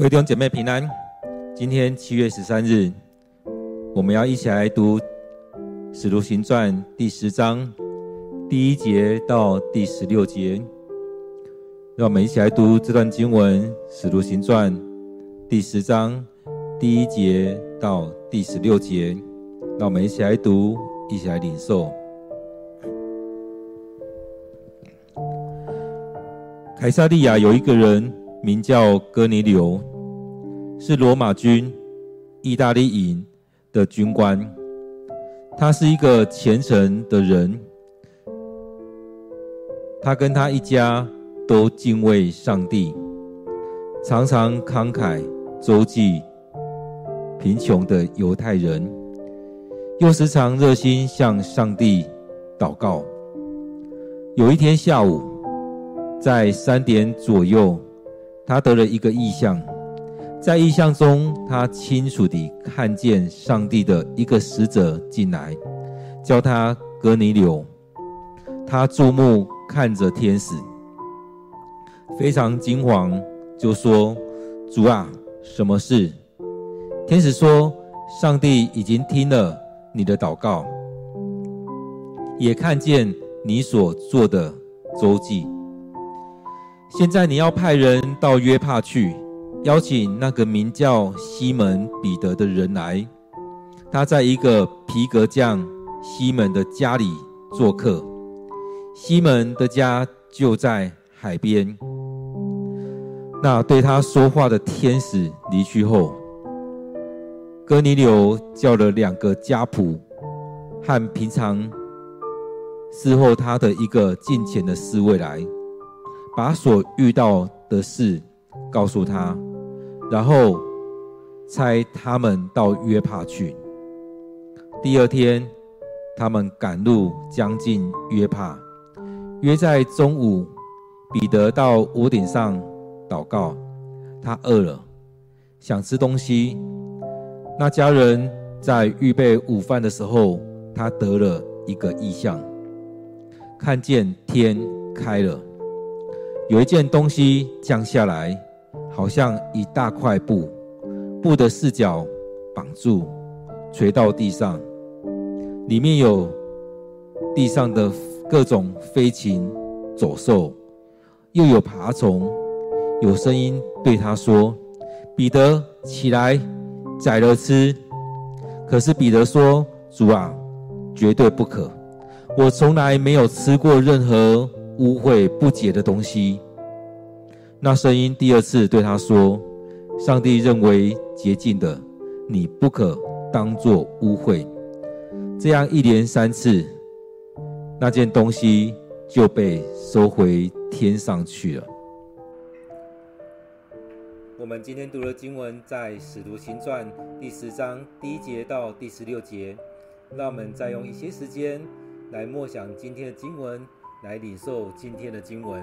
各位弟兄姐妹平安。今天七月十三日，我们要一起来读《使徒行传》第十章第一节到第十六节。让我们一起来读这段经文，《使徒行传》第十章第一节到第十六节。让我们一起来读，一起来领受。凯撒利亚有一个人，名叫哥尼流。是罗马军意大利营的军官，他是一个虔诚的人，他跟他一家都敬畏上帝，常常慷慨周济贫穷的犹太人，又时常热心向上帝祷告。有一天下午，在三点左右，他得了一个异象。在异象中，他清楚地看见上帝的一个使者进来，叫他格尼柳。他注目看着天使，非常惊惶，就说：“主啊，什么事？”天使说：“上帝已经听了你的祷告，也看见你所做的周记。现在你要派人到约帕去。”邀请那个名叫西门彼得的人来，他在一个皮革匠西门的家里做客。西门的家就在海边。那对他说话的天使离去后，哥尼流叫了两个家仆和平常伺候他的一个近前的侍卫来，把所遇到的事告诉他。然后差他们到约帕去。第二天，他们赶路将近约帕，约在中午。彼得到屋顶上祷告，他饿了，想吃东西。那家人在预备午饭的时候，他得了一个异象，看见天开了，有一件东西降下来。好像一大块布，布的四角绑住，垂到地上，里面有地上的各种飞禽走兽，又有爬虫。有声音对他说：“彼得，起来，宰了吃。”可是彼得说：“主啊，绝对不可！我从来没有吃过任何污秽不洁的东西。”那声音第二次对他说：“上帝认为洁净的，你不可当作污秽。”这样一连三次，那件东西就被收回天上去了。我们今天读的经文在《使徒行传》第十章第一节到第十六节。让我们再用一些时间来默想今天的经文，来领受今天的经文。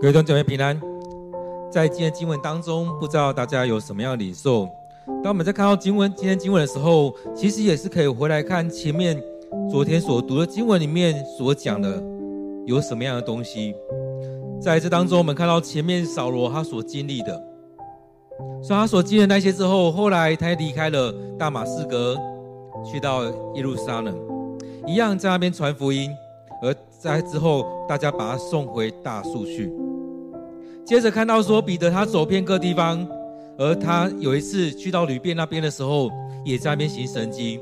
各位弟兄姐妹平安，在今天经文当中，不知道大家有什么样的领受？当我们在看到经文今天经文的时候，其实也是可以回来看前面昨天所读的经文里面所讲的有什么样的东西。在这当中，我们看到前面扫罗他所经历的，所以他所经历的那些之后，后来他也离开了大马士革，去到耶路撒冷，一样在那边传福音，而在之后，大家把他送回大数去。接着看到说，彼得他走遍各地方，而他有一次去到旅店那边的时候，也在那边行神迹。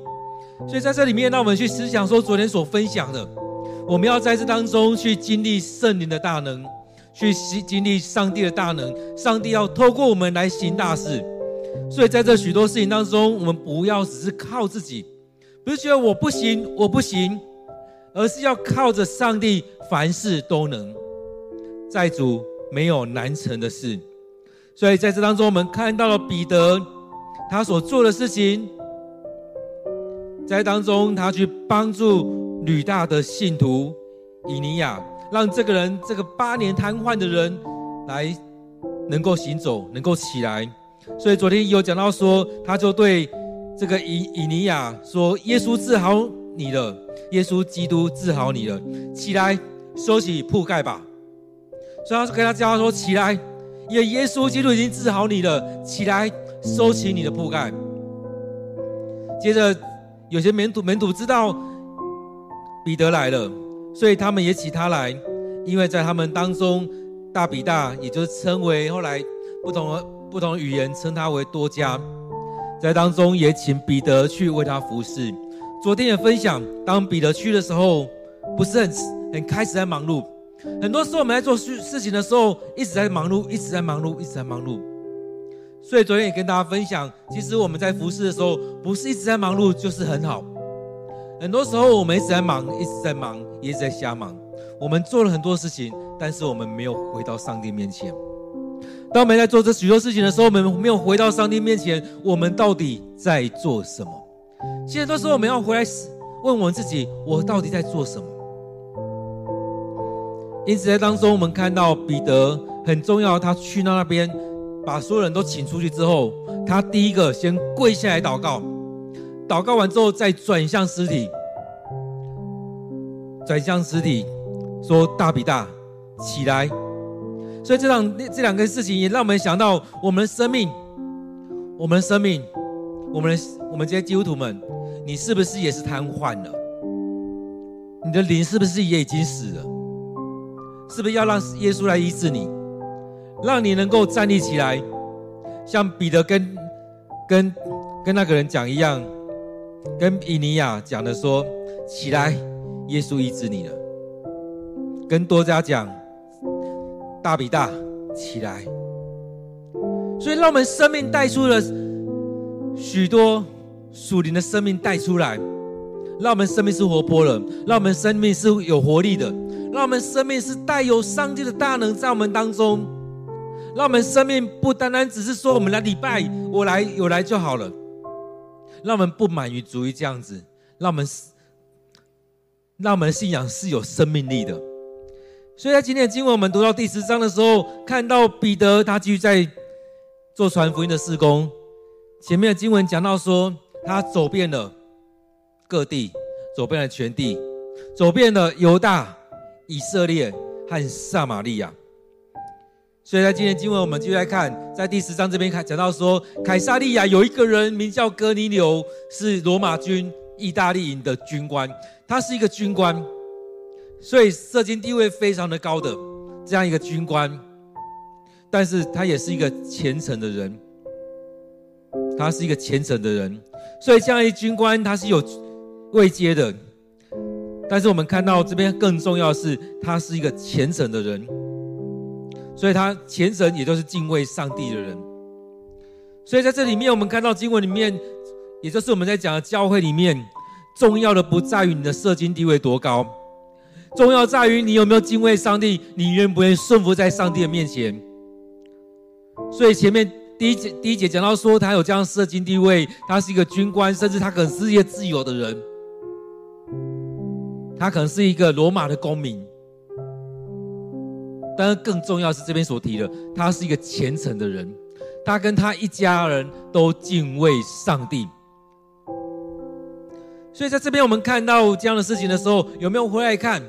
所以在这里面，让我们去思想说，昨天所分享的，我们要在这当中去经历圣灵的大能，去经历上帝的大能。上帝要透过我们来行大事。所以在这许多事情当中，我们不要只是靠自己，不是觉得我不行，我不行，而是要靠着上帝，凡事都能。在主。没有难成的事，所以在这当中，我们看到了彼得他所做的事情，在当中他去帮助吕大的信徒以尼亚，让这个人这个八年瘫痪的人来能够行走，能够起来。所以昨天有讲到说，他就对这个以以尼亚说：“耶稣治好你了，耶稣基督治好你了，起来收起铺盖吧。”所以他跟他叫他说：“起来，耶耶稣基督已经治好你了。起来，收起你的铺盖。”接着，有些门徒门徒知道彼得来了，所以他们也请他来，因为在他们当中，大比大也就是称为后来不同的不同语言称他为多加，在当中也请彼得去为他服侍。昨天也分享，当彼得去的时候，不是很很开始在忙碌。很多时候我们在做事事情的时候，一直在忙碌，一直在忙碌，一直在忙碌。所以昨天也跟大家分享，其实我们在服侍的时候，不是一直在忙碌就是很好。很多时候我们一直在忙，一直在忙，一直在瞎忙。我们做了很多事情，但是我们没有回到上帝面前。当我们在做这许多事情的时候，我们没有回到上帝面前，我们到底在做什么？其实很多时候我们要回来问我们自己：我到底在做什么？因此，在当中，我们看到彼得很重要。他去到那边，把所有人都请出去之后，他第一个先跪下来祷告。祷告完之后，再转向尸体，转向尸体，说：“大比大，起来。”所以，这两这两个事情也让我们想到，我们的生命，我们的生命，我们的我们这些基督徒们，你是不是也是瘫痪了？你的灵是不是也已经死了？是不是要让耶稣来医治你，让你能够站立起来，像彼得跟跟跟那个人讲一样，跟以尼亚讲的说：“起来，耶稣医治你了。”跟多加讲：“大比大，起来。”所以让我们生命带出了许多属灵的生命带出来，让我们生命是活泼的，让我们生命是有活力的。让我们生命是带有上帝的大能在我们当中，让我们生命不单单只是说我们来礼拜，我来有来就好了。让我们不满于足于这样子，让我们让我们的信仰是有生命力的。所以在今天的经文，我们读到第十章的时候，看到彼得他继续在做传福音的事工。前面的经文讲到说，他走遍了各地，走遍了全地，走遍了犹大。以色列和撒玛利亚，所以在今天经文，我们继续来看，在第十章这边看讲到说，凯撒利亚有一个人名叫哥尼流，是罗马军意大利营的军官，他是一个军官，所以社经地位非常的高的这样一个军官，但是他也是一个虔诚的人，他是一个虔诚的人，所以这样一军官他是有位阶的。但是我们看到这边更重要的是，他是一个虔诚的人，所以他虔诚也就是敬畏上帝的人。所以在这里面，我们看到经文里面，也就是我们在讲的教会里面，重要的不在于你的社经地位多高，重要在于你有没有敬畏上帝，你愿不愿意顺服在上帝的面前。所以前面第一节第一节讲到说，他有这样社经地位，他是一个军官，甚至他可能是一个自由的人。他可能是一个罗马的公民，但是更重要是这边所提的，他是一个虔诚的人，他跟他一家人都敬畏上帝。所以在这边我们看到这样的事情的时候，有没有回来看？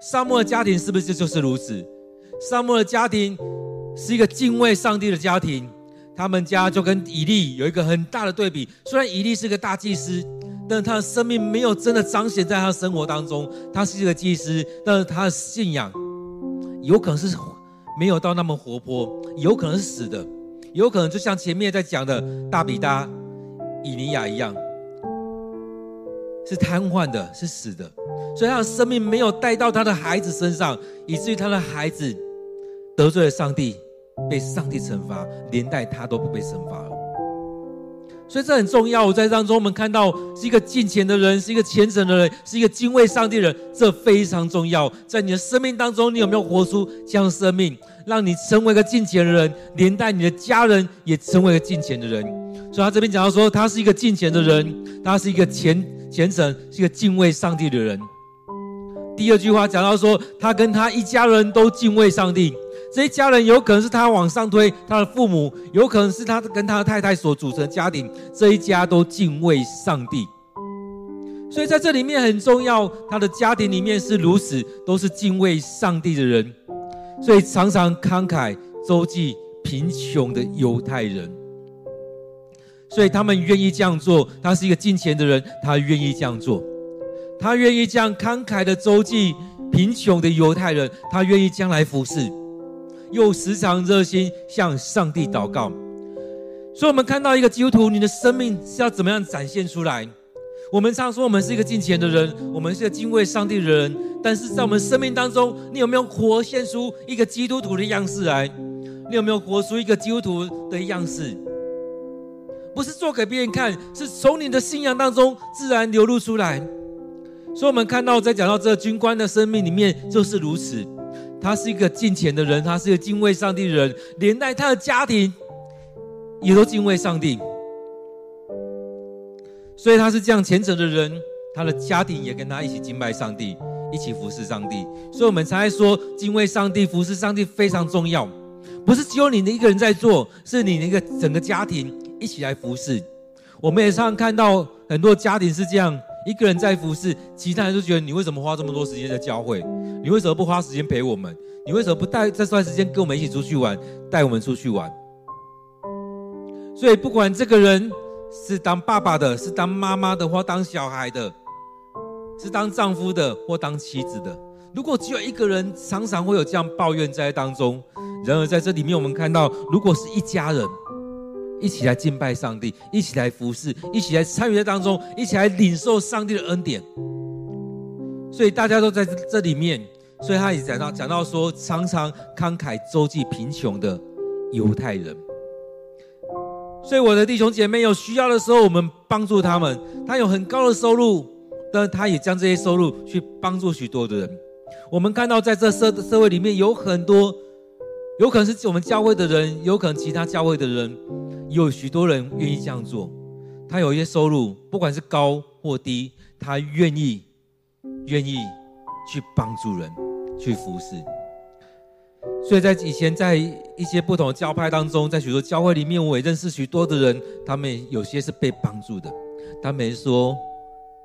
撒母耳的家庭是不是就是如此？撒母耳的家庭是一个敬畏上帝的家庭，他们家就跟以利有一个很大的对比。虽然以利是个大祭司，但他的生命没有真的彰显在他的生活当中。他是一个祭司，但是他的信仰有可能是没有到那么活泼，有可能是死的，有可能就像前面在讲的大比达、以尼亚一样。是瘫痪的，是死的，所以他的生命没有带到他的孩子身上，以至于他的孩子得罪了上帝，被上帝惩罚，连带他都不被惩罚了。所以这很重要。我在当中，我们看到是一个敬虔的人，是一个虔诚的人，是一个敬畏上帝的人，这非常重要。在你的生命当中，你有没有活出这样的生命，让你成为一个敬虔的人，连带你的家人也成为一个敬虔的人？所以他这边讲到说，他是一个敬虔的人，他是一个虔。虔诚是一个敬畏上帝的人。第二句话讲到说，他跟他一家人都敬畏上帝。这一家人有可能是他往上推他的父母，有可能是他跟他的太太所组成的家庭。这一家都敬畏上帝。所以在这里面很重要，他的家庭里面是如此，都是敬畏上帝的人。所以常常慷慨周济贫穷的犹太人。所以他们愿意这样做，他是一个敬虔的人，他愿意这样做，他愿意这样慷慨的周济贫穷的犹太人，他愿意将来服侍，又时常热心向上帝祷告。所以，我们看到一个基督徒，你的生命是要怎么样展现出来？我们常说我们是一个敬虔的人，我们是一个敬畏上帝的人，但是在我们生命当中，你有没有活现出一个基督徒的样式来？你有没有活出一个基督徒的样式？不是做给别人看，是从你的信仰当中自然流露出来。所以，我们看到在讲到这个军官的生命里面，就是如此。他是一个敬虔的人，他是一个敬畏上帝的人，连带他的家庭也都敬畏上帝。所以，他是这样虔诚的人，他的家庭也跟他一起敬拜上帝，一起服侍上帝。所以我们才说，敬畏上帝、服侍上帝非常重要。不是只有你的一个人在做，是你的一个整个家庭。一起来服侍，我们也常常看到很多家庭是这样，一个人在服侍，其他人就觉得你为什么花这么多时间在教会？你为什么不花时间陪我们？你为什么不带这段时间跟我们一起出去玩，带我们出去玩？所以不管这个人是当爸爸的，是当妈妈的，或当小孩的，是当丈夫的，或当妻子的，如果只有一个人，常常会有这样抱怨在当中。然而在这里面，我们看到，如果是一家人。一起来敬拜上帝，一起来服侍，一起来参与在当中，一起来领受上帝的恩典。所以大家都在这里面，所以他也讲到讲到说，常常慷慨周济贫穷的犹太人。所以我的弟兄姐妹有需要的时候，我们帮助他们。他有很高的收入，但他也将这些收入去帮助许多的人。我们看到在这社社会里面有很多，有可能是我们教会的人，有可能其他教会的人。有许多人愿意这样做，他有一些收入，不管是高或低，他愿意愿意去帮助人，去服侍。所以在以前，在一些不同的教派当中，在许多教会里面，我也认识许多的人，他们有些是被帮助的。他们说，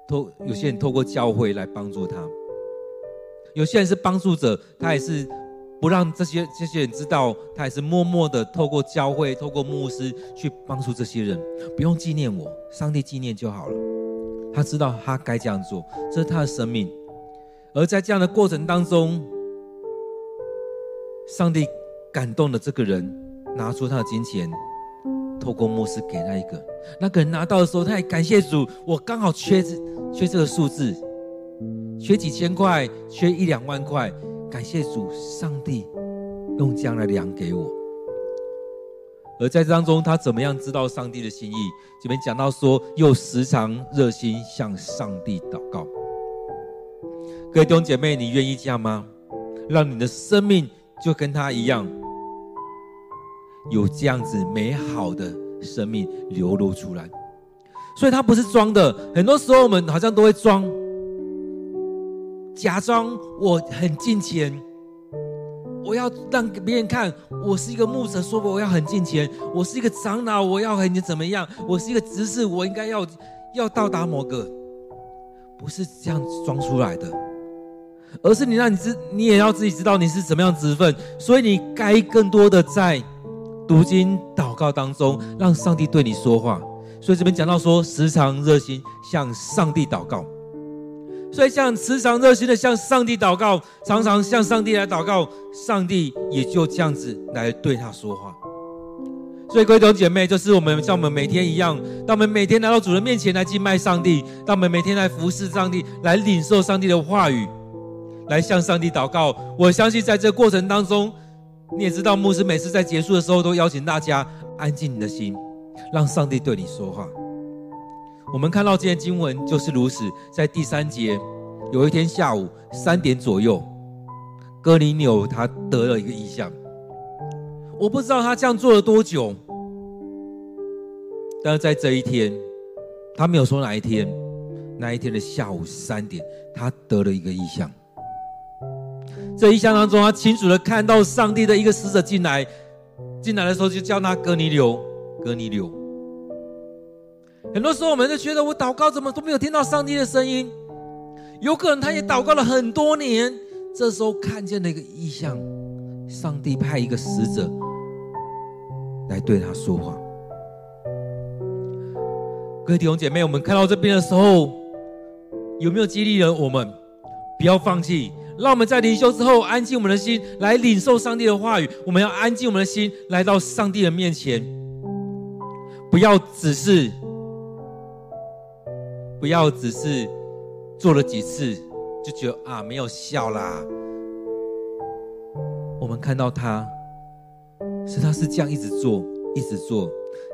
透有些人透过教会来帮助他，有些人是帮助者，他也是。不让这些这些人知道，他也是默默的透过教会、透过牧师去帮助这些人，不用纪念我，上帝纪念就好了。他知道他该这样做，这是他的生命。而在这样的过程当中，上帝感动了这个人，拿出他的金钱，透过牧师给那一个，那个人拿到的时候，他也感谢主，我刚好缺这缺这个数字，缺几千块，缺一两万块。感谢主，上帝用这样来量给我。而在这当中，他怎么样知道上帝的心意？这边讲到说，又时常热心向上帝祷告。各位弟兄姐妹，你愿意这样吗？让你的生命就跟他一样，有这样子美好的生命流露出来。所以，他不是装的。很多时候，我们好像都会装。假装我很敬虔，我要让别人看，我是一个牧者，说过我要很敬虔；我是一个长老，我要很怎么样？我是一个执事，我应该要要到达某个，不是这样装出来的，而是你让你知，你也要自己知道你是怎么样职分，所以你该更多的在读经祷告当中，让上帝对你说话。所以这边讲到说，时常热心向上帝祷告。所以，像时常热心的向上帝祷告，常常向上帝来祷告，上帝也就这样子来对他说话。所以，各位弟兄姐妹，就是我们像我们每天一样，当我们每天来到主人面前来敬拜上帝，当我们每天来服侍上帝，来领受上帝的话语，来向上帝祷告。我相信在这过程当中，你也知道，牧师每次在结束的时候都邀请大家安静你的心，让上帝对你说话。我们看到今天经文就是如此，在第三节，有一天下午三点左右，哥尼流他得了一个异象。我不知道他这样做了多久，但是在这一天，他没有说哪一天，那一天的下午三点，他得了一个异象。这异象当中，他清楚的看到上帝的一个使者进来，进来的时候就叫他哥尼流，哥尼流。很多时候，我们就觉得我祷告怎么都没有听到上帝的声音。有可能他也祷告了很多年，这时候看见了一个异象，上帝派一个使者来对他说话。各位弟兄姐妹，我们看到这边的时候，有没有激励了我们？不要放弃，让我们在灵修之后安静我们的心，来领受上帝的话语。我们要安静我们的心，来到上帝的面前，不要只是。不要只是做了几次就觉得啊没有效啦。我们看到他是他是这样一直做一直做，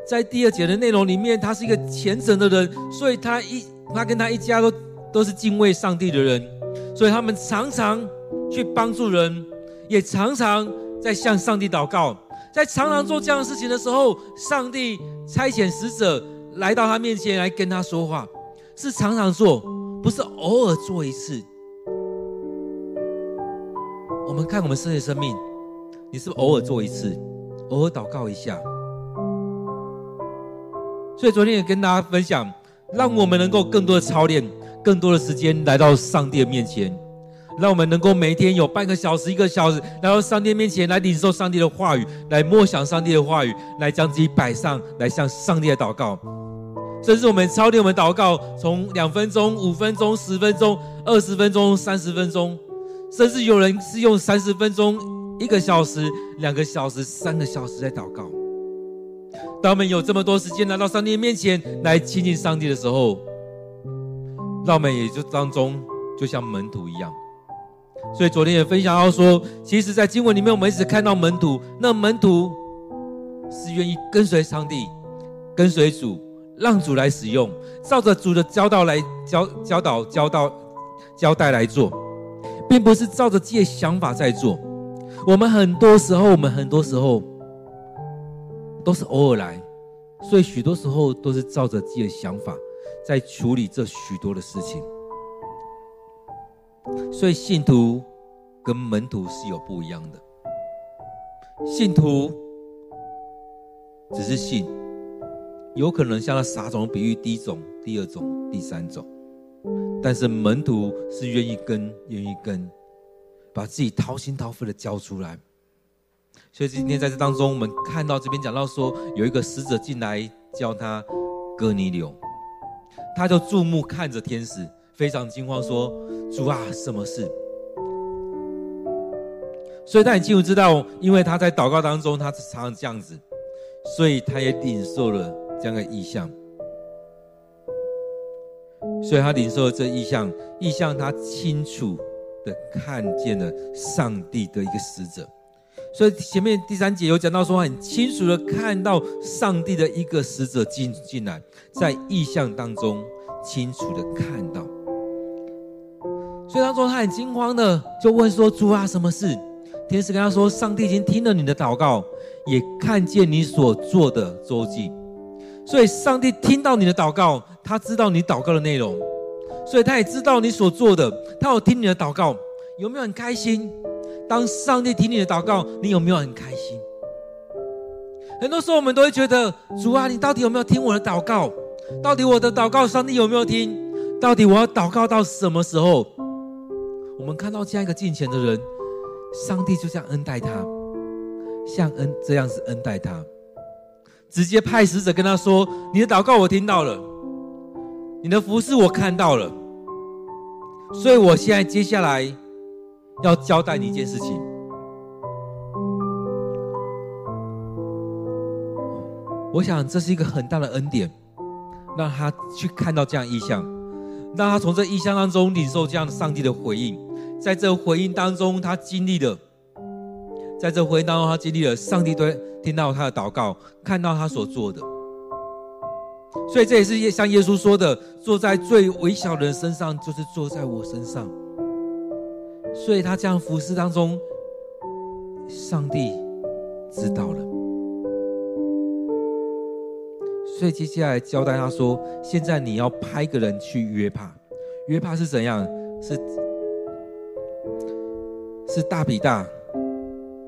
在第二节的内容里面，他是一个虔诚的人，所以他一他跟他一家都都是敬畏上帝的人，所以他们常常去帮助人，也常常在向上帝祷告，在常常做这样的事情的时候，上帝差遣使者来到他面前来跟他说话。是常常做，不是偶尔做一次。我们看我们圣洁生命，你是不是偶尔做一次，偶尔祷告一下？所以昨天也跟大家分享，让我们能够更多的操练，更多的时间来到上帝的面前，让我们能够每天有半个小时、一个小时来到上帝面前来领受上帝的话语，来默想上帝的话语，来将自己摆上来向上帝的祷告。甚至我们操练我们祷告，从两分钟、五分钟、十分钟、二十分钟、三十分钟，甚至有人是用三十分钟、一个小时、两个小时、三个小时在祷告。当我们有这么多时间来到上帝面前来亲近上帝的时候，让我们也就当中就像门徒一样。所以昨天也分享到说，其实，在经文里面，我们一直看到门徒，那门徒是愿意跟随上帝、跟随主。让主来使用，照着主的教导来教教导、教导、交代来做，并不是照着自己的想法在做。我们很多时候，我们很多时候都是偶尔来，所以许多时候都是照着自己的想法在处理这许多的事情。所以信徒跟门徒是有不一样的。信徒只是信。有可能像那撒种比喻，第一种、第二种、第三种，但是门徒是愿意跟、愿意跟，把自己掏心掏肺的交出来。所以今天在这当中，我们看到这边讲到说，有一个使者进来叫他哥尼流，他就注目看着天使，非常惊慌说：“主啊，什么事？”所以他很清楚知道，因为他在祷告当中，他常常这样子，所以他也领受了。这样的意象，所以他领受了这意象，意象他清楚的看见了上帝的一个使者，所以前面第三节有讲到说，很清楚的看到上帝的一个使者进进来，在意象当中清楚的看到，所以他说他很惊慌的就问说：“主啊，什么事？”天使跟他说：“上帝已经听了你的祷告，也看见你所做的周记。”所以，上帝听到你的祷告，他知道你祷告的内容，所以他也知道你所做的，他有听你的祷告，有没有很开心？当上帝听你的祷告，你有没有很开心？很多时候我们都会觉得，主啊，你到底有没有听我的祷告？到底我的祷告，上帝有没有听？到底我要祷告到什么时候？我们看到这样一个敬虔的人，上帝就这样恩待他，像恩这样子恩待他，直接派使者跟他说：“你的祷告我听到了，你的服饰我看到了，所以我现在接下来要交代你一件事情。我想这是一个很大的恩典，让他去看到这样异象，让他从这异象当中领受这样的上帝的回应。”在这回应当中，他经历了；在这回应当中，他经历了上帝对听到他的祷告，看到他所做的。所以这也是耶像耶稣说的：“坐在最微小的人身上，就是坐在我身上。”所以他这样服侍当中，上帝知道了。所以接下来交代他说：“现在你要派个人去约帕。约帕是怎样？是。”是大比大，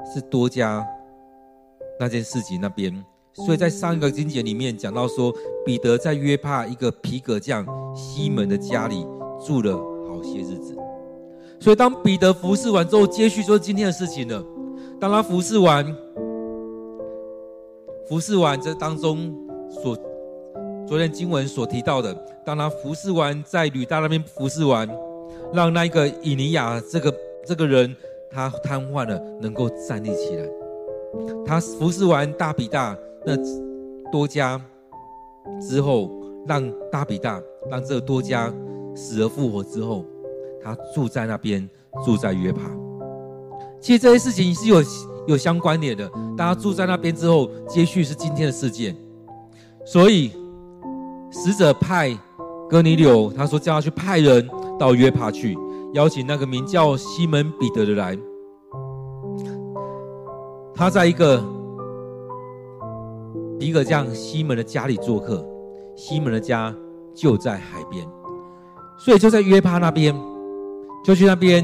是多加那件事情那边，所以在上一个经节里面讲到说，彼得在约帕一个皮革匠西门的家里住了好些日子。所以当彼得服侍完之后，接续说今天的事情了。当他服侍完，服侍完这当中所昨天经文所提到的，当他服侍完在吕大那边服侍完，让那个以尼亚这个这个人。他瘫痪了，能够站立起来。他服侍完大比大那多家之后，让大比大让这个多家死而复活之后，他住在那边，住在约帕。其实这些事情是有有相关联的。当他住在那边之后，接续是今天的事件。所以使者派哥尼流，他说叫他去派人到约帕去。邀请那个名叫西门彼得的来，他在一个一个这样西门的家里做客，西门的家就在海边，所以就在约帕那边，就去那边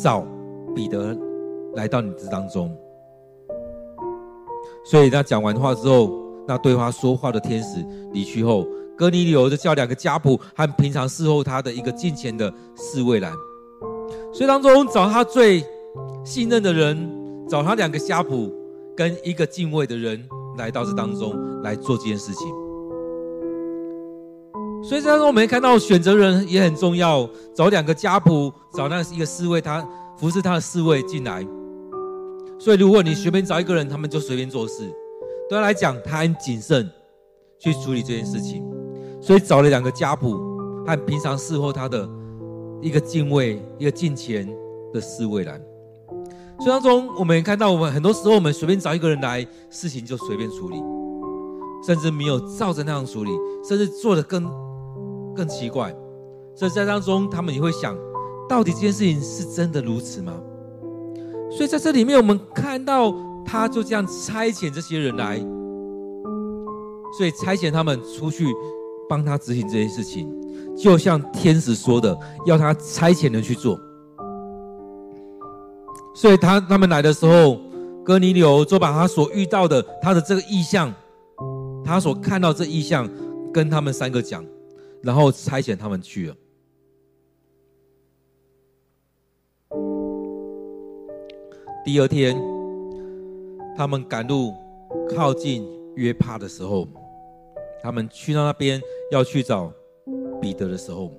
找彼得来到你这当中。所以他讲完话之后，那对他说话的天使离去后，哥尼流就叫两个家仆和平常侍候他的一个近前的侍卫来。所以当中找他最信任的人，找他两个家仆跟一个敬畏的人来到这当中来做这件事情。所以当中我们看到选择人也很重要，找两个家仆，找那一个侍卫，他服侍他的侍卫进来。所以如果你随便找一个人，他们就随便做事。对他来讲，他很谨慎去处理这件事情。所以找了两个家仆和平常侍候他的。一个敬畏，一个敬虔的侍卫来。所以当中，我们看到，我们很多时候，我们随便找一个人来，事情就随便处理，甚至没有照着那样处理，甚至做得更更奇怪。所以在当中，他们也会想，到底这件事情是真的如此吗？所以在这里面，我们看到他就这样差遣这些人来，所以差遣他们出去帮他执行这件事情。就像天使说的，要他差遣人去做。所以他他们来的时候，哥尼流就把他所遇到的他的这个意象，他所看到这意象，跟他们三个讲，然后差遣他们去了。第二天，他们赶路靠近约帕的时候，他们去到那边要去找。彼得的时候，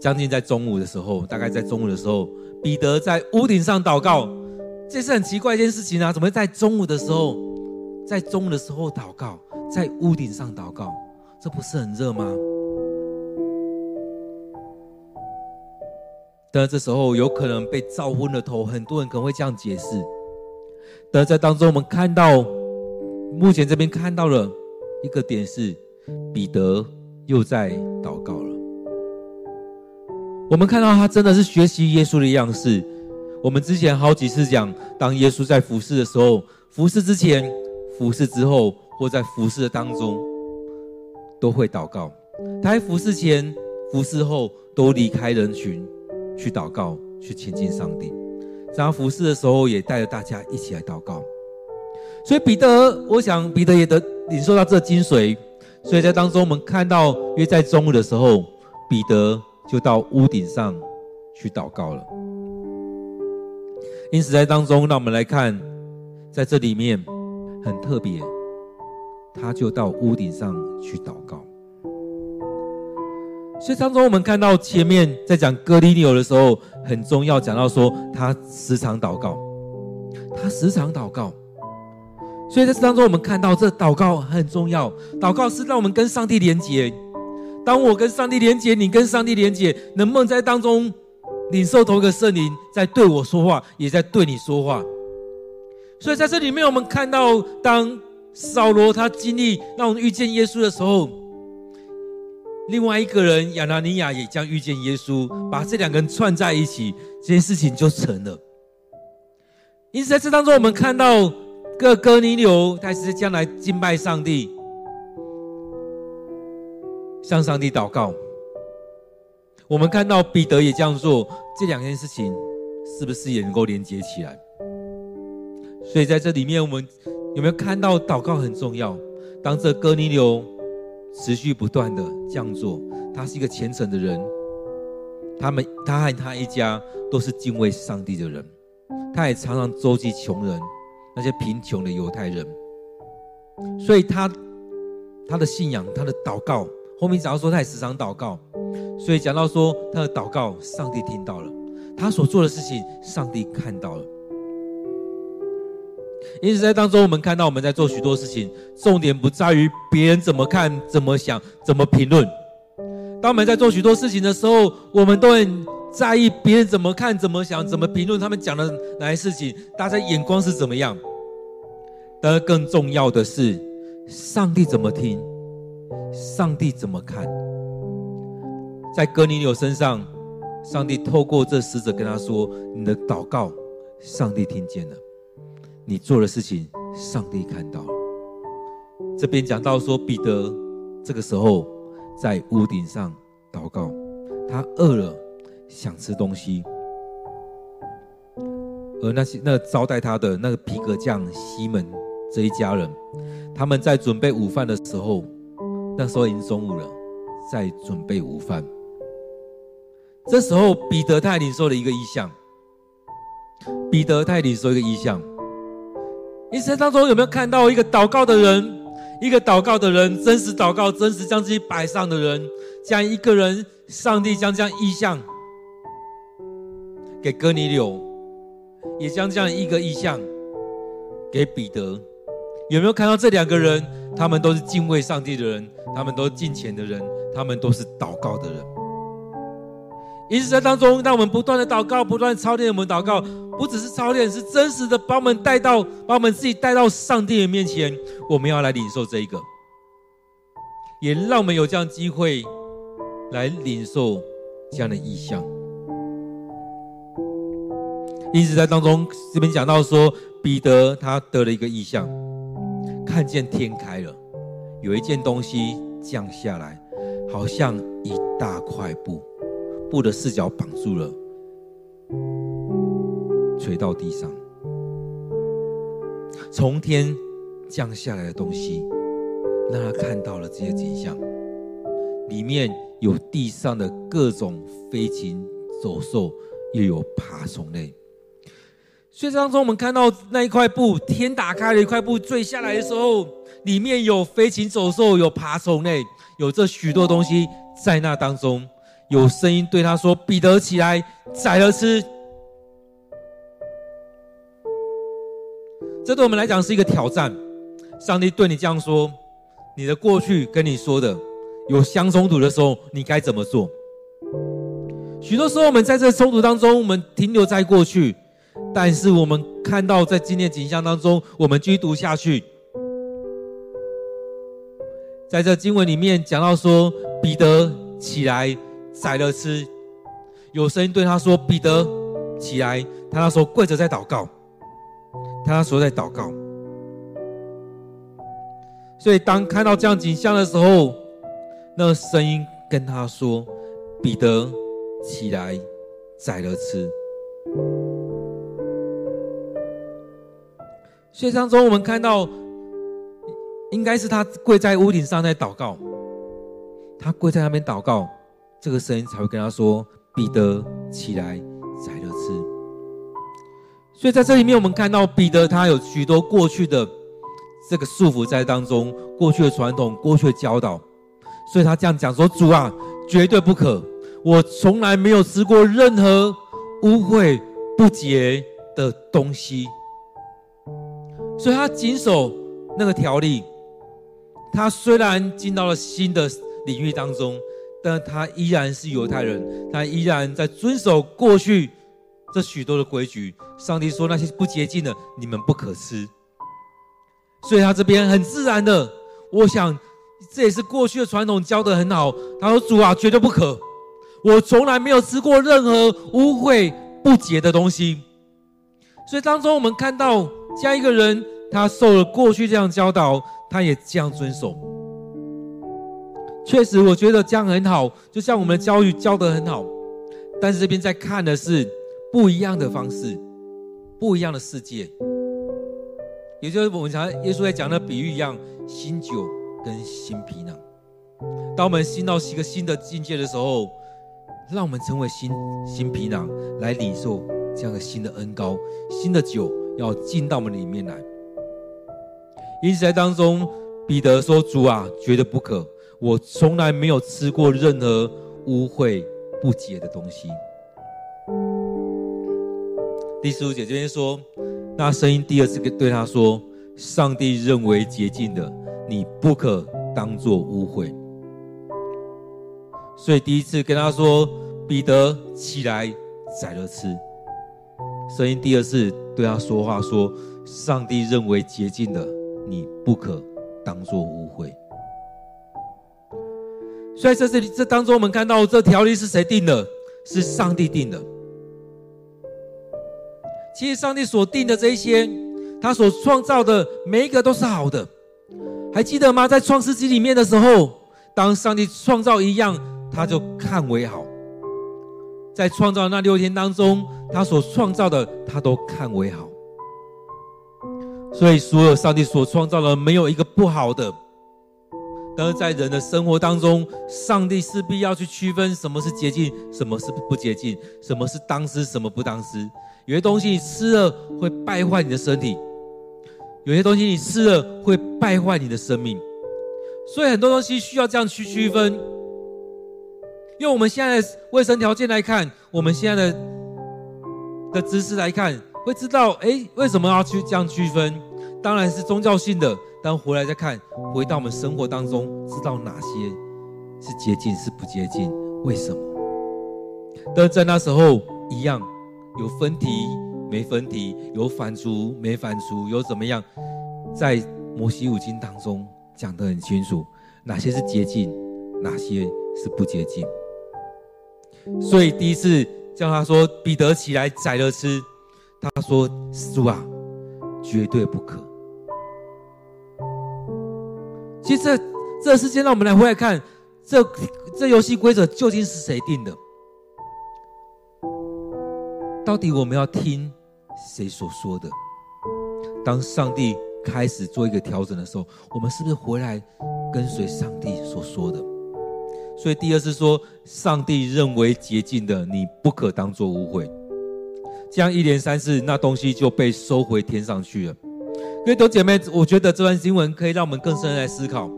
将近在中午的时候，大概在中午的时候，彼得在屋顶上祷告。这是很奇怪一件事情啊！怎么会在中午的时候，在中午的时候祷告，在屋顶上祷告？这不是很热吗？但这时候有可能被照昏了头，很多人可能会这样解释。但在当中，我们看到，目前这边看到了一个点是。彼得又在祷告了。我们看到他真的是学习耶稣的样式。我们之前好几次讲，当耶稣在服侍的时候，服侍之前、服侍之后，或在服侍的当中，都会祷告。他在服侍前、服侍后都离开人群去祷告，去亲近上帝。在他服侍的时候，也带着大家一起来祷告。所以彼得，我想彼得也得领受到这精髓。所以在当中，我们看到约在中午的时候，彼得就到屋顶上去祷告了。因此，在当中，让我们来看，在这里面很特别，他就到屋顶上去祷告。所以当中，我们看到前面在讲哥尼流的时候，很重要，讲到说他时常祷告，他时常祷告。所以在这当中，我们看到这祷告很重要，祷告是让我们跟上帝连结。当我跟上帝连结，你跟上帝连结，能不能在当中？领受同一个圣灵在对我说话，也在对你说话。所以在这里面，我们看到，当扫罗他经历让我们遇见耶稣的时候，另外一个人亚拿尼亚也将遇见耶稣，把这两个人串在一起，这件事情就成了。因此，在这当中，我们看到哥哥尼流，他是将来敬拜上帝，向上帝祷告。我们看到彼得也这样做，这两件事情是不是也能够连接起来？所以在这里面，我们有没有看到祷告很重要？当这哥尼流持续不断的这样做，他是一个虔诚的人，他们他和他一家都是敬畏上帝的人，他也常常周济穷人，那些贫穷的犹太人，所以他他的信仰，他的祷告，后面讲到说他也时常祷告。所以讲到说，他的祷告，上帝听到了；他所做的事情，上帝看到了。因此，在当中，我们看到我们在做许多事情，重点不在于别人怎么看、怎么想、怎么评论。当我们在做许多事情的时候，我们都很在意别人怎么看、怎么想、怎么评论，他们讲的哪些事情，大家眼光是怎么样。但更重要的是，上帝怎么听，上帝怎么看。在哥尼流身上，上帝透过这使者跟他说：“你的祷告，上帝听见了；你做的事情，上帝看到了。”这边讲到说，彼得这个时候在屋顶上祷告，他饿了，想吃东西，而那些那招待他的那个皮革匠西门这一家人，他们在准备午饭的时候，那时候已经中午了，在准备午饭。这时候，彼得他领受了一个意象。彼得他领受一个意象。你生当中有没有看到一个祷告的人？一个祷告的人，真实祷告，真实将自己摆上的人，这样一个人，上帝将这样意象给哥尼流，也将这样一个意象给彼得。有没有看到这两个人？他们都是敬畏上帝的人，他们都是敬虔的人，他们都是祷告的人。因此，在当中，让我们不断的祷告，不断操练我们祷告，不只是操练，是真实的把我们带到，把我们自己带到上帝的面前。我们要来领受这一个，也让我们有这样机会来领受这样的意象。因此，在当中这边讲到说，彼得他得了一个异象，看见天开了，有一件东西降下来，好像一大块布。布的四角绑住了，垂到地上。从天降下来的东西，让他看到了这些景象。里面有地上的各种飞禽走兽，又有爬虫类。所以当中我们看到那一块布，天打开了一块布坠下来的时候，里面有飞禽走兽，有爬虫类，有这许多东西在那当中。有声音对他说：“彼得，起来，宰了吃。”这对我们来讲是一个挑战。上帝对你这样说：“你的过去跟你说的有相冲突的时候，你该怎么做？”许多时候，我们在这冲突当中，我们停留在过去，但是我们看到在今天景象当中，我们继续读下去，在这经文里面讲到说：“彼得，起来。”宰了吃，有声音对他说：“彼得，起来。”他那时候跪着在祷告，他那时候在祷告。所以当看到这样景象的时候，那声音跟他说：“彼得，起来，宰了吃。”所以当中我们看到，应该是他跪在屋顶上在祷告，他跪在那边祷告，这个声音才会跟他说：“彼得，起来，宰了吃。”所以在这里面，我们看到彼得他有许多过去的这个束缚在当中，过去的传统，过去的教导，所以他这样讲说：“主啊，绝对不可！我从来没有吃过任何污秽不洁的东西。”所以他谨守那个条例，他虽然进到了新的领域当中，但他依然是犹太人，他依然在遵守过去这许多的规矩。上帝说那些不洁净的，你们不可吃。所以他这边很自然的，我想这也是过去的传统教得很好。他说：“主啊，绝对不可！我从来没有吃过任何污秽不洁的东西。”所以当中我们看到。这样一个人，他受了过去这样教导，他也这样遵守。确实，我觉得这样很好，就像我们的教育教得很好。但是这边在看的是不一样的方式，不一样的世界。也就是我们常耶稣在讲的比喻一样，新酒跟新皮囊。当我们新到一个新的境界的时候，让我们成为新新皮囊来领受这样的新的恩膏、新的酒。要进到我们里面来，因此在当中，彼得说：“主啊，绝对不可！我从来没有吃过任何污秽不洁的东西。”第十五节这边说，那声音第二次对他说：“上帝认为洁净的，你不可当做污秽。”所以第一次跟他说：“彼得起来，宰了吃。”声音第二次。对他说话说：“上帝认为洁净的，你不可当做污秽。”所以在这里这当中，我们看到这条例是谁定的？是上帝定的。其实上帝所定的这一些，他所创造的每一个都是好的。还记得吗？在创世纪里面的时候，当上帝创造一样，他就看为好。在创造那六天当中。他所创造的，他都看为好，所以所有上帝所创造的，没有一个不好的。但是在人的生活当中，上帝势必要去区分什么是洁净，什么是不洁净，什么是当吃，什么不当吃。有些东西你吃了会败坏你的身体，有些东西你吃了会败坏你的生命，所以很多东西需要这样去区分。用我们现在的卫生条件来看，我们现在的。的知识来看，会知道，哎，为什么要去这样区分？当然是宗教性的。但回来再看，回到我们生活当中，知道哪些是接近，是不接近？为什么？但在那时候一样，有分题没分题，有反刍没反刍，有怎么样？在摩西五经当中讲得很清楚，哪些是接近，哪些是不接近。所以第一次。叫他说：“彼得起来宰了吃。”他说：“主啊，绝对不可。”其实这这事件，让我们来回来看，这这游戏规则究竟是谁定的？到底我们要听谁所说的？当上帝开始做一个调整的时候，我们是不是回来跟随上帝所说的？所以第二是说，上帝认为洁净的，你不可当作污秽。这样一连三次，那东西就被收回天上去了。各位弟姐妹，我觉得这段经文可以让我们更深来思考，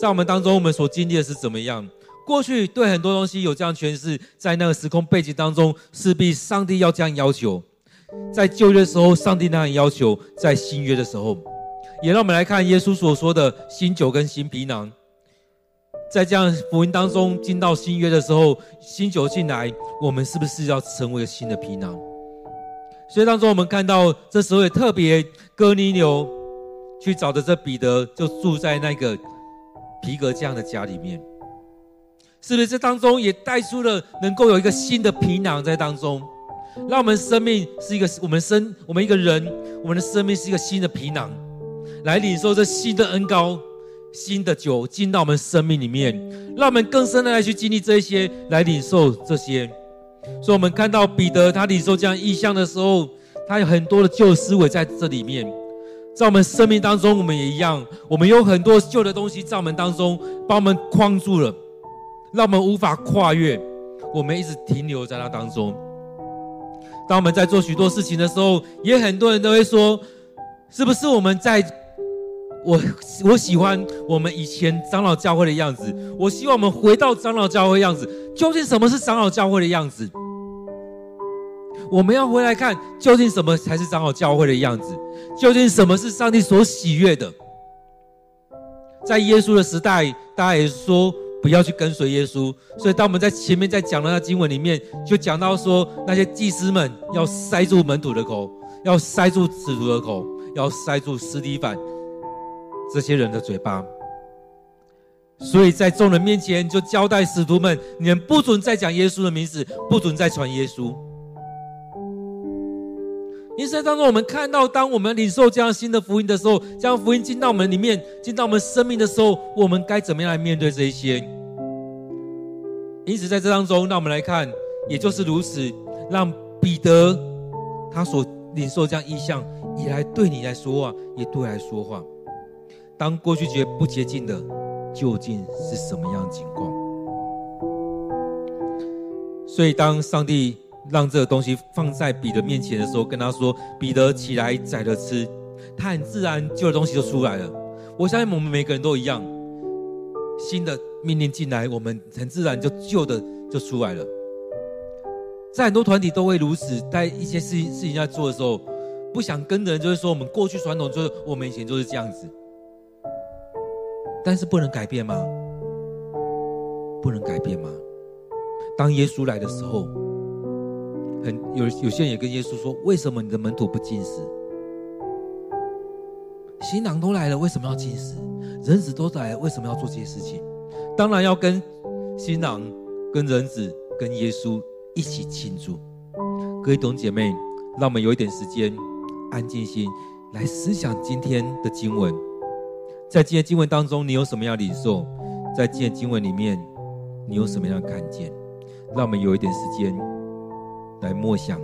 在我们当中，我们所经历的是怎么样？过去对很多东西有这样诠释，在那个时空背景当中，势必上帝要这样要求。在旧约的时候，上帝那样要求；在新约的时候，也让我们来看耶稣所说的新酒跟新皮囊。在这样福音当中，进到新约的时候，新酒进来，我们是不是要成为新的皮囊？所以当中我们看到，这时候也特别，哥尼流去找的这彼得，就住在那个皮革匠的家里面，是不是？这当中也带出了能够有一个新的皮囊在当中，让我们生命是一个，我们生我们一个人，我们的生命是一个新的皮囊，来领受这新的恩膏。新的酒进到我们生命里面，让我们更深的来去经历这些，来领受这些。所以，我们看到彼得他领受这样异象的时候，他有很多的旧思维在这里面。在我们生命当中，我们也一样，我们有很多旧的东西在我们当中把我们框住了，让我们无法跨越，我们一直停留在那当中。当我们在做许多事情的时候，也很多人都会说：“是不是我们在？我我喜欢我们以前长老教会的样子，我希望我们回到长老教会的样子。究竟什么是长老教会的样子？我们要回来看，究竟什么才是长老教会的样子？究竟什么是上帝所喜悦的？在耶稣的时代，大家也说。”不要去跟随耶稣，所以当我们在前面在讲的那经文里面，就讲到说，那些祭司们要塞住门徒的口，要塞住使徒的口，要塞住司提反这些人的嘴巴。所以在众人面前就交代使徒们：你们不准再讲耶稣的名字，不准再传耶稣。因此，当中我们看到，当我们领受这样新的福音的时候，将福音进到我们里面，进到我们生命的时候，我们该怎么样来面对这一些？因此，在这当中，让我们来看，也就是如此，让彼得他所领受这样意象，也来对你来说话，也对来说话。当过去觉不洁净的，究竟是什么样情况？所以，当上帝。让这个东西放在彼得面前的时候，跟他说：“彼得起来宰了吃。”他很自然旧的东西就出来了。我相信我们每个人都一样，新的命令进来，我们很自然就旧的就出来了。在很多团体都会如此，在一些事情事情在做的时候，不想跟的人就会说：“我们过去传统就是我们以前就是这样子。”但是不能改变吗？不能改变吗？当耶稣来的时候。很有有些人也跟耶稣说：“为什么你的门徒不进食？新郎都来了，为什么要进食？人子都来了，为什么要做这些事情？当然要跟新郎、跟人子、跟耶稣一起庆祝。”各位弟兄姐妹，让我们有一点时间，安静心来思想今天的经文。在今天经文当中，你有什么样的领受？在今天经文里面，你有什么样的看见？让我们有一点时间。来默想，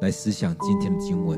来思想今天的经文。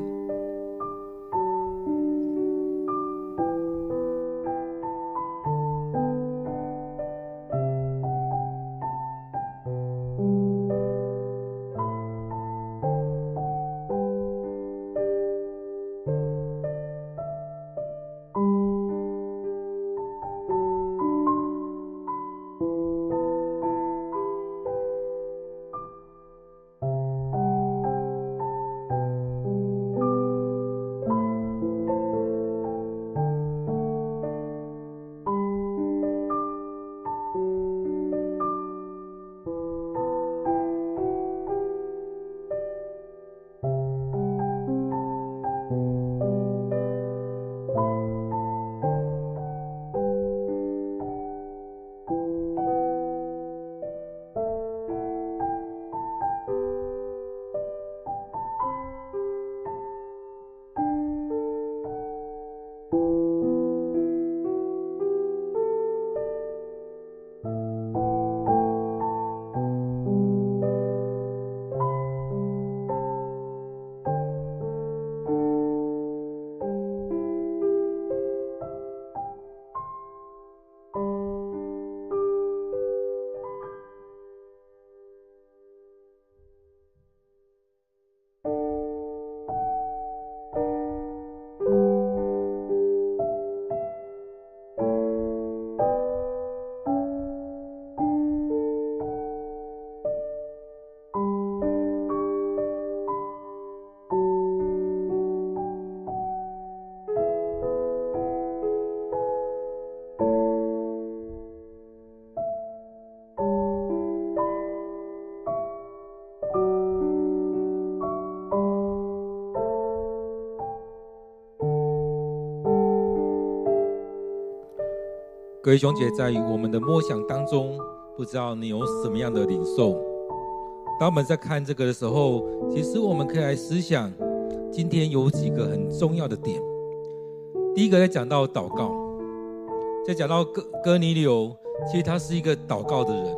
各位兄姐，在我们的默想当中，不知道你有什么样的领受？当我们在看这个的时候，其实我们可以来思想，今天有几个很重要的点。第一个在讲到祷告，在讲到哥哥尼流，其实他是一个祷告的人，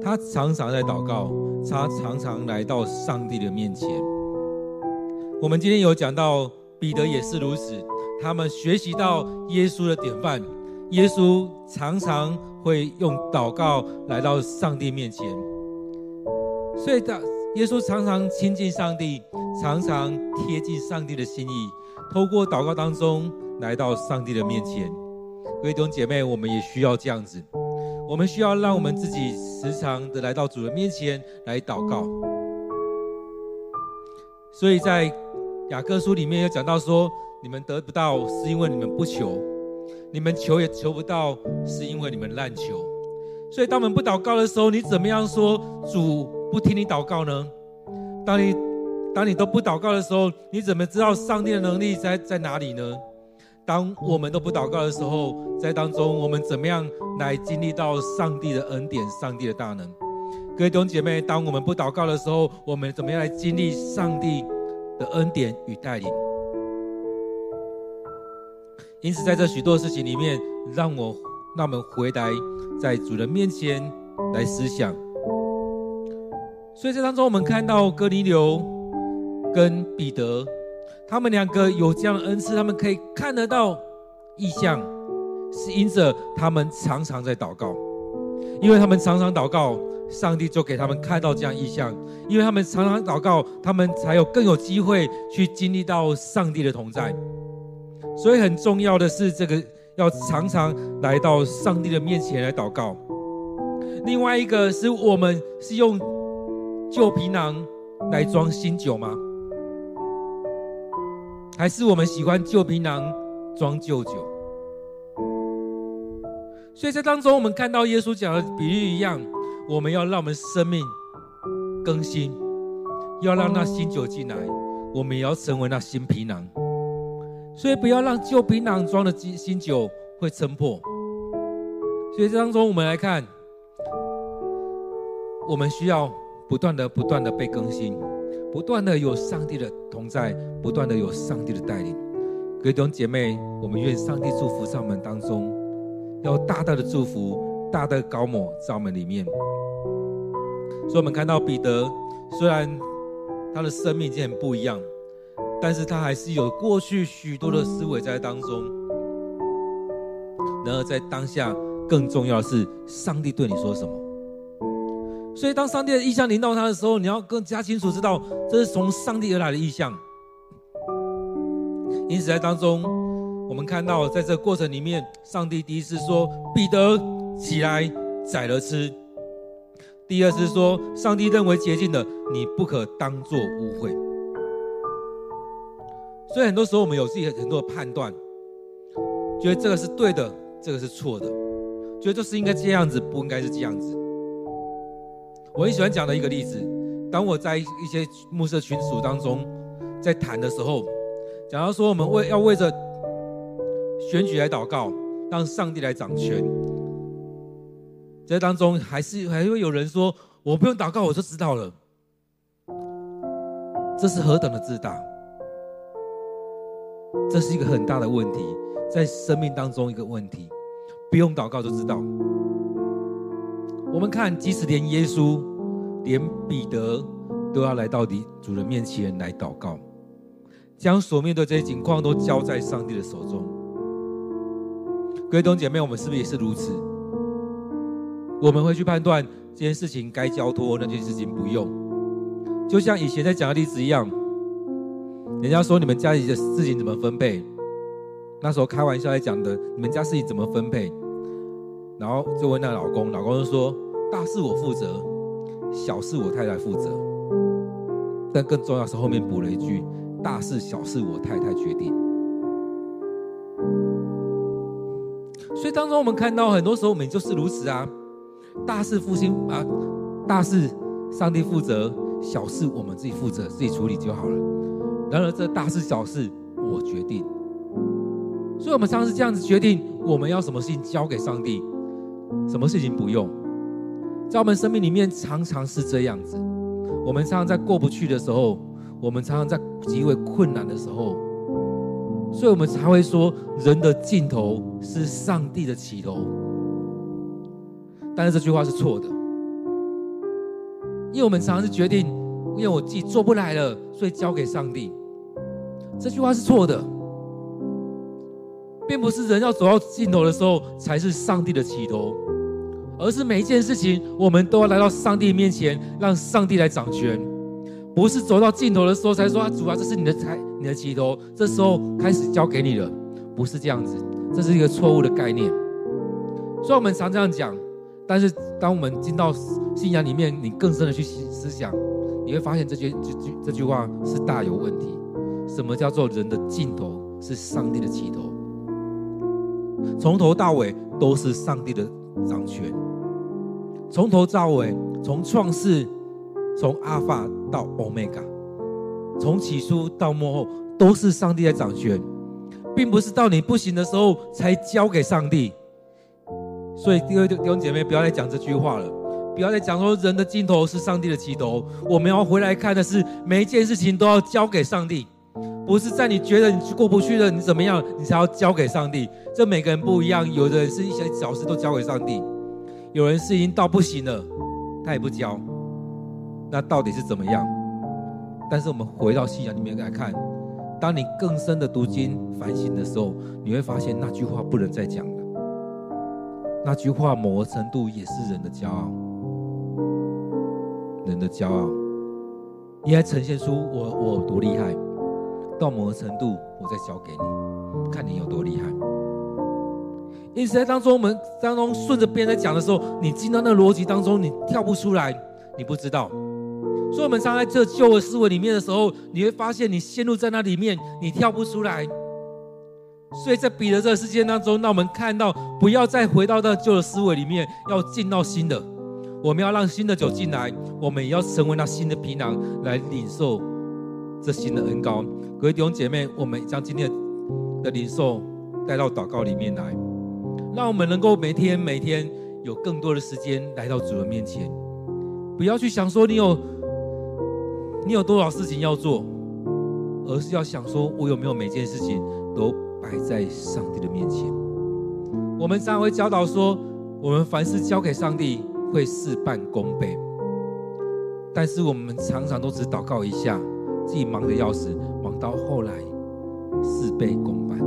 他常常在祷告，他常常来到上帝的面前。我们今天有讲到彼得也是如此，他们学习到耶稣的典范。耶稣常常会用祷告来到上帝面前，所以他耶稣常常亲近上帝，常常贴近上帝的心意，透过祷告当中来到上帝的面前。各位弟兄姐妹，我们也需要这样子，我们需要让我们自己时常的来到主人面前来祷告。所以在雅各书里面有讲到说，你们得不到是因为你们不求。你们求也求不到，是因为你们滥求。所以当我们不祷告的时候，你怎么样说主不听你祷告呢？当你当你都不祷告的时候，你怎么知道上帝的能力在在哪里呢？当我们都不祷告的时候，在当中我们怎么样来经历到上帝的恩典、上帝的大能？各位弟兄姐妹，当我们不祷告的时候，我们怎么样来经历上帝的恩典与带领？因此，在这许多事情里面，让我让我们回来在主人面前来思想。所以，这当中我们看到哥尼流跟彼得，他们两个有这样的恩赐，他们可以看得到异象，是因着他们常常在祷告，因为他们常常祷告，上帝就给他们看到这样异象，因为他们常常祷告，他们才有更有机会去经历到上帝的同在。所以很重要的是，这个要常常来到上帝的面前来祷告。另外一个是我们是用旧皮囊来装新酒吗？还是我们喜欢旧皮囊装旧酒？所以在当中，我们看到耶稣讲的比喻一样，我们要让我们生命更新，要让那新酒进来，我们也要成为那新皮囊。所以不要让旧皮囊装的新新酒会撑破。所以这当中，我们来看，我们需要不断的、不断的被更新，不断的有上帝的同在，不断的有上帝的带领。各位弟兄姐妹，我们愿上帝祝福在我们当中，要大大的祝福，大大的膏抹在我们里面。所以，我们看到彼得，虽然他的生命已经很不一样。但是他还是有过去许多的思维在当中。然而在当下，更重要的是上帝对你说什么。所以当上帝的意向临到他的时候，你要更加清楚知道这是从上帝而来的意向。因此在当中，我们看到在这个过程里面，上帝第一次说：“彼得起来宰了吃。”第二次说：“上帝认为洁净的，你不可当作污秽。”所以很多时候我们有自己很多的判断，觉得这个是对的，这个是错的，觉得就是应该这样子，不应该是这样子。我很喜欢讲的一个例子，当我在一些牧师群组当中在谈的时候，假如说我们为要为着选举来祷告，让上帝来掌权，这当中还是还会有人说，我不用祷告我就知道了，这是何等的自大！这是一个很大的问题，在生命当中一个问题，不用祷告就知道。我们看，即使连耶稣、连彼得都要来到底主人面前来祷告，将所面对这些情况都交在上帝的手中。各位弟兄姐妹，我们是不是也是如此？我们会去判断这件事情该交托，那件事情不用。就像以前在讲的例子一样。人家说你们家里的事情怎么分配？那时候开玩笑在讲的，你们家事情怎么分配？然后就问那老公，老公就说：大事我负责，小事我太太负责。但更重要是后面补了一句：大事小事我太太决定。所以当中我们看到，很多时候我们就是如此啊，大事父亲啊，大事上帝负责，小事我们自己负责，自己处理就好了。然而，这大事小事我决定，所以我们常常是这样子决定：我们要什么事情交给上帝，什么事情不用。在我们生命里面，常常是这样子。我们常常在过不去的时候，我们常常在极为困难的时候，所以我们才会说：人的尽头是上帝的起头。但是这句话是错的，因为我们常常是决定，因为我自己做不来了，所以交给上帝。这句话是错的，并不是人要走到尽头的时候才是上帝的起头，而是每一件事情，我们都要来到上帝面前，让上帝来掌权。不是走到尽头的时候才说啊，主啊，这是你的才，你的起头，这时候开始交给你了，不是这样子，这是一个错误的概念。所以我们常这样讲，但是当我们进到信仰里面，你更深的去思想，你会发现这句这句这句话是大有问题。什么叫做人的尽头是上帝的起头？从头到尾都是上帝的掌权，从头到尾，从创世，从阿法到欧米伽，从起初到末后，都是上帝在掌权，并不是到你不行的时候才交给上帝。所以，弟兄姐妹，不要再讲这句话了，不要再讲说人的尽头是上帝的起头。我们要回来看的是，每一件事情都要交给上帝，不是在你觉得你过不去了，你怎么样，你才要交给上帝。这每个人不一样，有的人是一些小事都交给上帝，有人是已经到不行了，他也不交。那到底是怎么样？但是我们回到信仰里面来看，当你更深的读经反省的时候，你会发现那句话不能再讲了。那句话某个程度也是人的骄傲，人的骄傲，你还呈现出我我多厉害，到某个程度我再交给你，看你有多厉害。因此在当中我们当中顺着别人在讲的时候，你进到那个逻辑当中，你跳不出来，你不知道。所以我们常在这旧的思维里面的时候，你会发现你陷入在那里面，你跳不出来。所以在彼得这个事件当中，让我们看到，不要再回到那旧的思维里面，要进到新的。我们要让新的酒进来，我们也要成为那新的皮囊，来领受这新的恩膏。各位弟兄姐妹，我们将今天的领受带到祷告里面来，让我们能够每天每天有更多的时间来到主的面前。不要去想说你有你有多少事情要做，而是要想说我有没有每件事情都。摆在上帝的面前，我们常会教导说，我们凡事交给上帝会事半功倍。但是我们常常都只祷告一下，自己忙得要死，忙到后来事倍功半。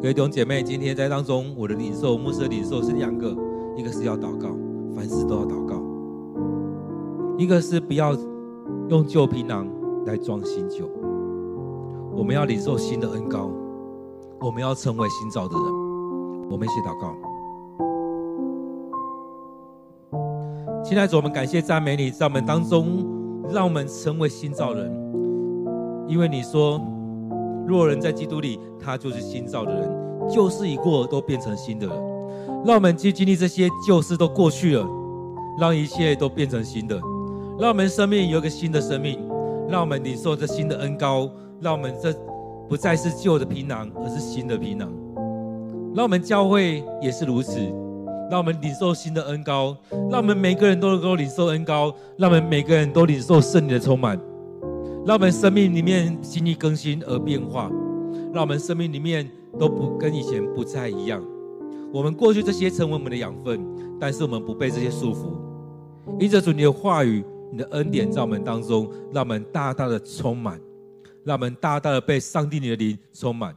各位弟兄姐妹，今天在当中，我的领受，牧师的领受是两个，一个是要祷告，凡事都要祷告；一个是不要用旧皮囊来装新酒。我们要领受新的恩膏，我们要成为新造的人。我们一起祷告。亲爱的主，我们感谢赞美你，在我们当中，让我们成为新造人。因为你说，若人在基督里，他就是新造的人，旧事已过，都变成新的了。让我们去经历这些旧事都过去了，让一切都变成新的，让我们生命有一个新的生命，让我们领受这新的恩膏。让我们这不再是旧的皮囊，而是新的皮囊。让我们教会也是如此。让我们领受新的恩膏，让我们每个人都能够领受恩膏，让我们每个人都领受圣灵的充满。让我们生命里面经历更新而变化。让我们生命里面都不跟以前不再一样。我们过去这些成为我们的养分，但是我们不被这些束缚。因着主你的话语、你的恩典在我们当中，让我们大大的充满。让我们大大的被上帝你的灵充满，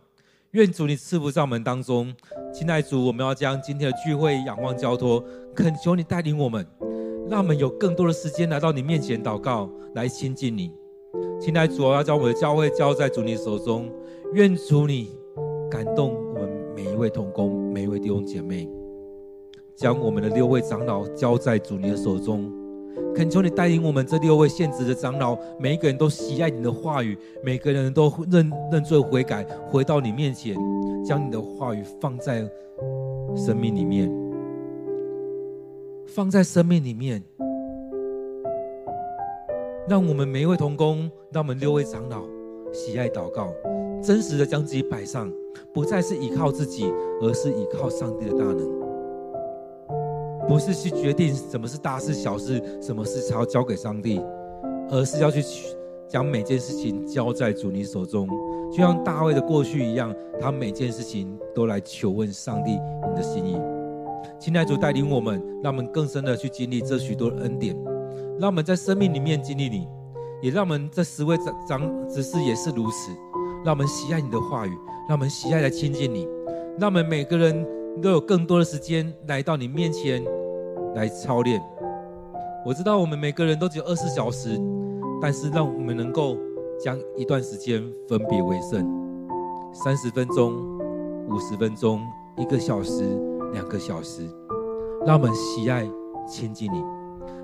愿主你赐福在我们当中。亲爱主，我们要将今天的聚会仰望交托，恳求你带领我们，让我们有更多的时间来到你面前祷告，来亲近你。亲爱主，我要将我的教会交在主你手中，愿主你感动我们每一位同工、每一位弟兄姐妹，将我们的六位长老交在主你的手中。恳求你带领我们这六位现职的长老，每一个人都喜爱你的话语，每个人都认认罪悔改，回到你面前，将你的话语放在生命里面，放在生命里面，让我们每一位同工，让我们六位长老喜爱祷告，真实的将自己摆上，不再是依靠自己，而是依靠上帝的大能。不是去决定什么是大事小事，什么事才要交给上帝，而是要去将每件事情交在主你手中，就像大卫的过去一样，他每件事情都来求问上帝你的心意。亲爱主带领我们，让我们更深的去经历这许多恩典，让我们在生命里面经历你，也让我们这十位长长执事也是如此，让我们喜爱你的话语，让我们喜爱来亲近你，让我们每个人都有更多的时间来到你面前来操练。我知道我们每个人都只有二十小时，但是让我们能够将一段时间分别为圣，三十分钟、五十分钟、一个小时、两个小时，让我们喜爱亲近你。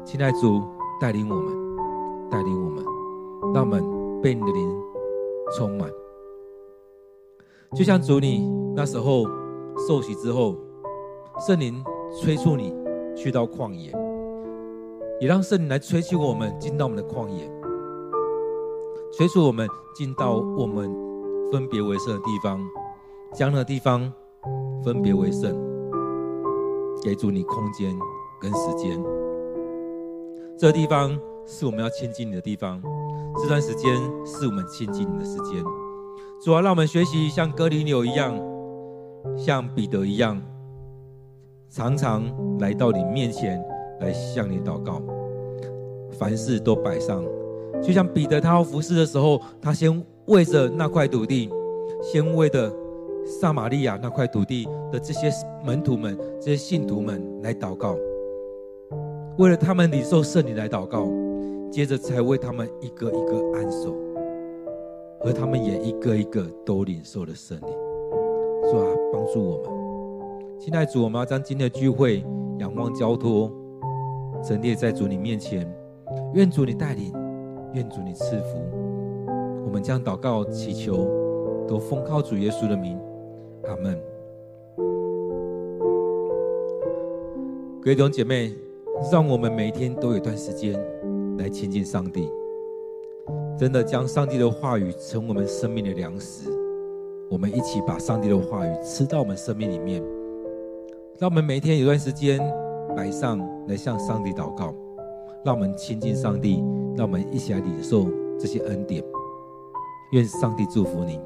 亲爱主，带领我们，带领我们，让我们被你的灵充满。就像主你那时候受洗之后，圣灵催促你去到旷野，也让圣灵来催促我们进到我们的旷野，催促我们进到我们分别为圣的地方，将那个地方分别为圣，给主你空间跟时间。这个地方是我们要亲近你的地方，这段时间是我们亲近你的时间。主啊，让我们学习像哥林流一样，像彼得一样，常常来到你面前来向你祷告，凡事都摆上。就像彼得他要服侍的时候，他先为着那块土地，先为着撒玛利亚那块土地的这些门徒们、这些信徒们来祷告，为了他们领受圣灵来祷告，接着才为他们一个一个按手。而他们也一个一个都领受了圣灵，帮助我们。亲爱的主，我们要将今天的聚会仰望交托，陈列在主你面前。愿主你带领，愿主你赐福。我们将祷告祈求，都奉靠主耶稣的名，阿门。各位弟兄姐妹，让我们每天都有一段时间来亲近上帝。真的将上帝的话语成我们生命的粮食，我们一起把上帝的话语吃到我们生命里面。让我们每天有段时间摆上来向上帝祷告，让我们亲近上帝，让我们一起来领受这些恩典。愿上帝祝福你。